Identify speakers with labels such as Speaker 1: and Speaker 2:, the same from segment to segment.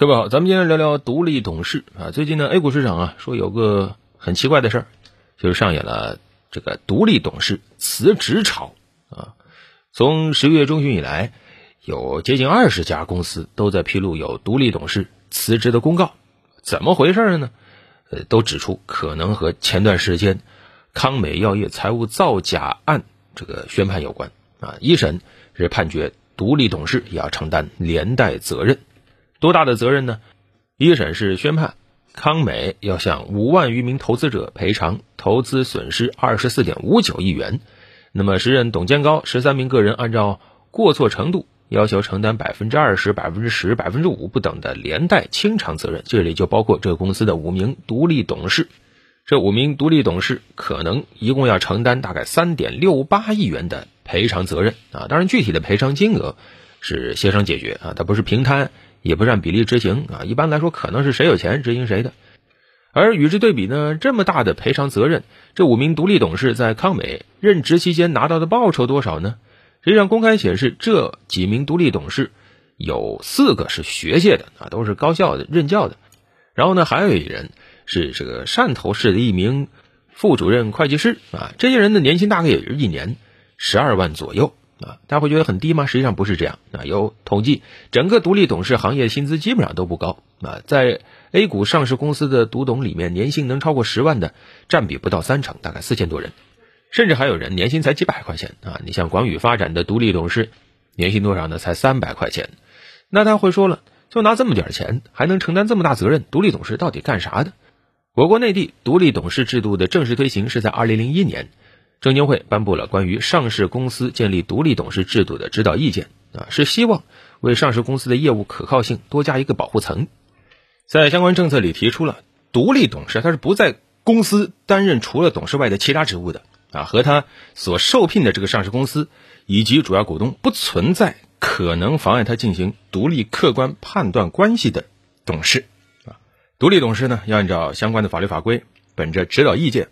Speaker 1: 各位好，咱们今天聊聊独立董事啊。最近呢，A 股市场啊说有个很奇怪的事儿，就是上演了这个独立董事辞职潮啊。从十月中旬以来，有接近二十家公司都在披露有独立董事辞职的公告。怎么回事呢？呃，都指出可能和前段时间康美药业财务造假案这个宣判有关啊。一审是判决独立董事也要承担连带责任。多大的责任呢？一审是宣判康美要向五万余名投资者赔偿投资损失二十四点五九亿元。那么时任董监高十三名个人按照过错程度要求承担百分之二十、百分之十、百分之五不等的连带清偿责任。这里就包括这个公司的五名独立董事。这五名独立董事可能一共要承担大概三点六八亿元的赔偿责任啊！当然，具体的赔偿金额是协商解决啊，它不是平摊。也不占比例执行啊，一般来说可能是谁有钱执行谁的。而与之对比呢，这么大的赔偿责任，这五名独立董事在康美任职期间拿到的报酬多少呢？实际上公开显示，这几名独立董事有四个是学界的啊，都是高校的任教的。然后呢，还有一人是这个汕头市的一名副主任会计师啊，这些人的年薪大概也是一年十二万左右。啊，大家会觉得很低吗？实际上不是这样。啊，有统计，整个独立董事行业薪资基本上都不高。啊，在 A 股上市公司的独董里面，年薪能超过十万的占比不到三成，大概四千多人。甚至还有人年薪才几百块钱。啊，你像广宇发展的独立董事，年薪多少呢？才三百块钱。那他会说了，就拿这么点钱，还能承担这么大责任？独立董事到底干啥的？我国内地独立董事制度的正式推行是在二零零一年。证监会颁布了关于上市公司建立独立董事制度的指导意见啊，是希望为上市公司的业务可靠性多加一个保护层。在相关政策里提出了，独立董事他是不在公司担任除了董事外的其他职务的啊，和他所受聘的这个上市公司以及主要股东不存在可能妨碍他进行独立客观判断关系的董事啊。独立董事呢，要按照相关的法律法规，本着指导意见。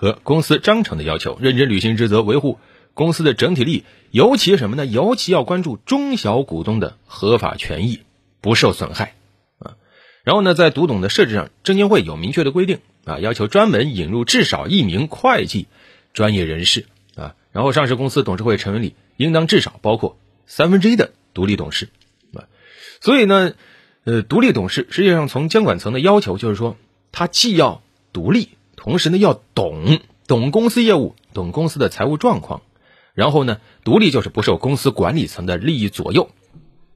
Speaker 1: 和公司章程的要求，认真履行职责，维护公司的整体利益，尤其什么呢？尤其要关注中小股东的合法权益不受损害啊。然后呢，在独董的设置上，证监会有明确的规定啊，要求专门引入至少一名会计专业人士啊。然后上市公司董事会成员里应当至少包括三分之一的独立董事啊。所以呢，呃，独立董事实际上从监管层的要求就是说，他既要独立。同时呢，要懂懂公司业务，懂公司的财务状况，然后呢，独立就是不受公司管理层的利益左右。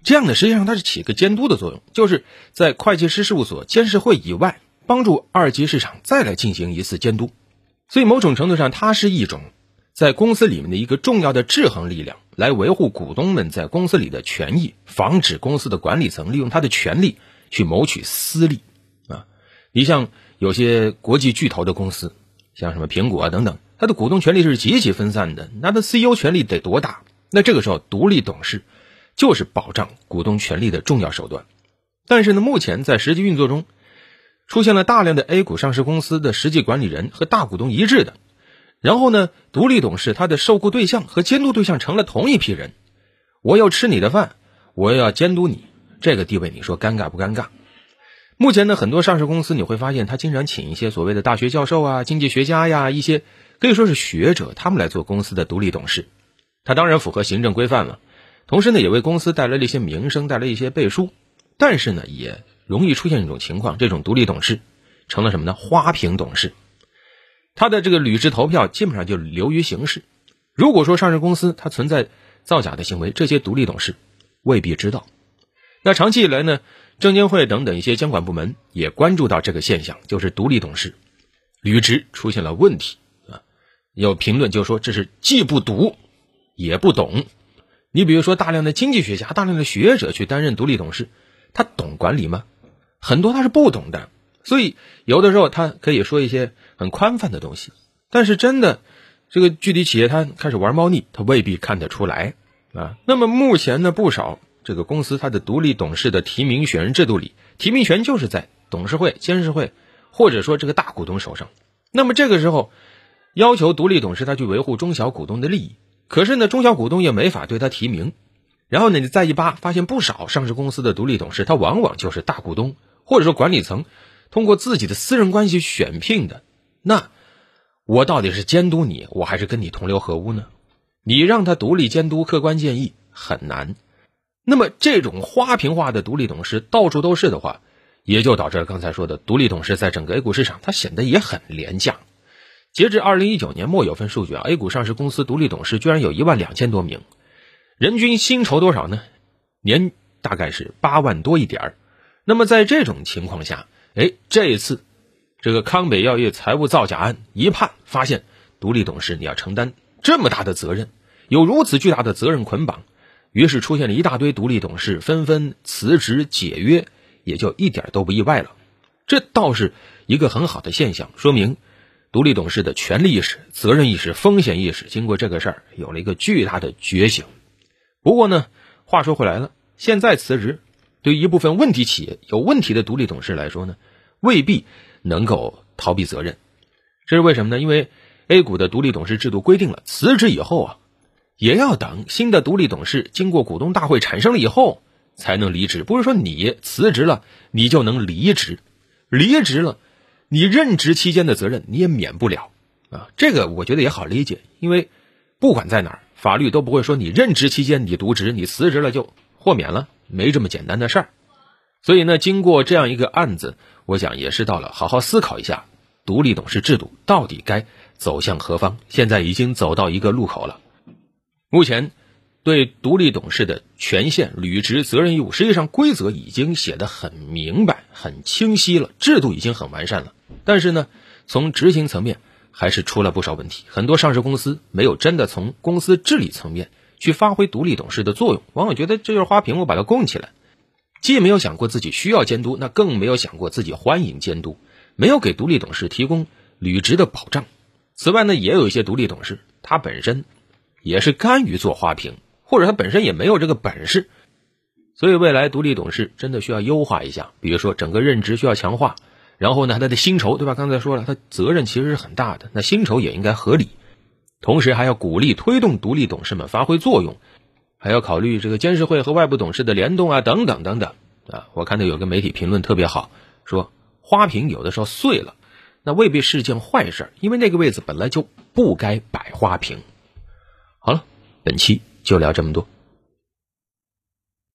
Speaker 1: 这样呢，实际上它是起个监督的作用，就是在会计师事务所监事会以外，帮助二级市场再来进行一次监督。所以某种程度上，它是一种在公司里面的一个重要的制衡力量，来维护股东们在公司里的权益，防止公司的管理层利用他的权力去谋取私利。啊，你像。有些国际巨头的公司，像什么苹果啊等等，它的股东权力是极其分散的，那它 CEO 权力得多大？那这个时候，独立董事就是保障股东权利的重要手段。但是呢，目前在实际运作中，出现了大量的 A 股上市公司的实际管理人和大股东一致的，然后呢，独立董事他的受雇对象和监督对象成了同一批人，我要吃你的饭，我要监督你，这个地位你说尴尬不尴尬？目前呢，很多上市公司你会发现，他经常请一些所谓的大学教授啊、经济学家呀，一些可以说是学者，他们来做公司的独立董事。他当然符合行政规范了，同时呢，也为公司带来了一些名声，带来一些背书。但是呢，也容易出现一种情况，这种独立董事成了什么呢？花瓶董事。他的这个履职投票基本上就流于形式。如果说上市公司它存在造假的行为，这些独立董事未必知道。那长期以来呢？证监会等等一些监管部门也关注到这个现象，就是独立董事履职出现了问题啊。有评论就说这是既不读也不懂。你比如说，大量的经济学家、大量的学者去担任独立董事，他懂管理吗？很多他是不懂的。所以有的时候他可以说一些很宽泛的东西，但是真的这个具体企业他开始玩猫腻，他未必看得出来啊。那么目前呢，不少。这个公司它的独立董事的提名选人制度里，提名权就是在董事会、监事会，或者说这个大股东手上。那么这个时候，要求独立董事他去维护中小股东的利益，可是呢，中小股东也没法对他提名。然后呢，你再一扒，发现不少上市公司的独立董事，他往往就是大股东或者说管理层通过自己的私人关系选聘的。那我到底是监督你，我还是跟你同流合污呢？你让他独立监督、客观建议很难。那么这种花瓶化的独立董事到处都是的话，也就导致了刚才说的独立董事在整个 A 股市场，它显得也很廉价。截至二零一九年末有份数据啊，A 股上市公司独立董事居然有一万两千多名，人均薪酬多少呢？年大概是八万多一点儿。那么在这种情况下，哎，这一次这个康北药业财务造假案一判，发现独立董事你要承担这么大的责任，有如此巨大的责任捆绑。于是出现了一大堆独立董事纷纷辞职解约，也就一点都不意外了。这倒是一个很好的现象，说明独立董事的权利意识、责任意识、风险意识经过这个事儿有了一个巨大的觉醒。不过呢，话说回来了，现在辞职对一部分问题企业、有问题的独立董事来说呢，未必能够逃避责任。这是为什么呢？因为 A 股的独立董事制度规定了，辞职以后啊。也要等新的独立董事经过股东大会产生了以后才能离职，不是说你辞职了你就能离职，离职了，你任职期间的责任你也免不了啊。这个我觉得也好理解，因为不管在哪儿，法律都不会说你任职期间你渎职，你辞职了就豁免了，没这么简单的事儿。所以呢，经过这样一个案子，我想也是到了好好思考一下独立董事制度到底该走向何方。现在已经走到一个路口了。目前，对独立董事的权限、履职责任义务，实际上规则已经写得很明白、很清晰了，制度已经很完善了。但是呢，从执行层面还是出了不少问题。很多上市公司没有真的从公司治理层面去发挥独立董事的作用，往往觉得这就是花瓶，我把它供起来，既没有想过自己需要监督，那更没有想过自己欢迎监督，没有给独立董事提供履职的保障。此外呢，也有一些独立董事，他本身。也是甘于做花瓶，或者他本身也没有这个本事，所以未来独立董事真的需要优化一下。比如说整个任职需要强化，然后呢，他的薪酬对吧？刚才说了，他责任其实是很大的，那薪酬也应该合理。同时还要鼓励推动独立董事们发挥作用，还要考虑这个监事会和外部董事的联动啊，等等等等啊。我看到有个媒体评论特别好，说花瓶有的时候碎了，那未必是件坏事，因为那个位子本来就不该摆花瓶。本期就聊这么多。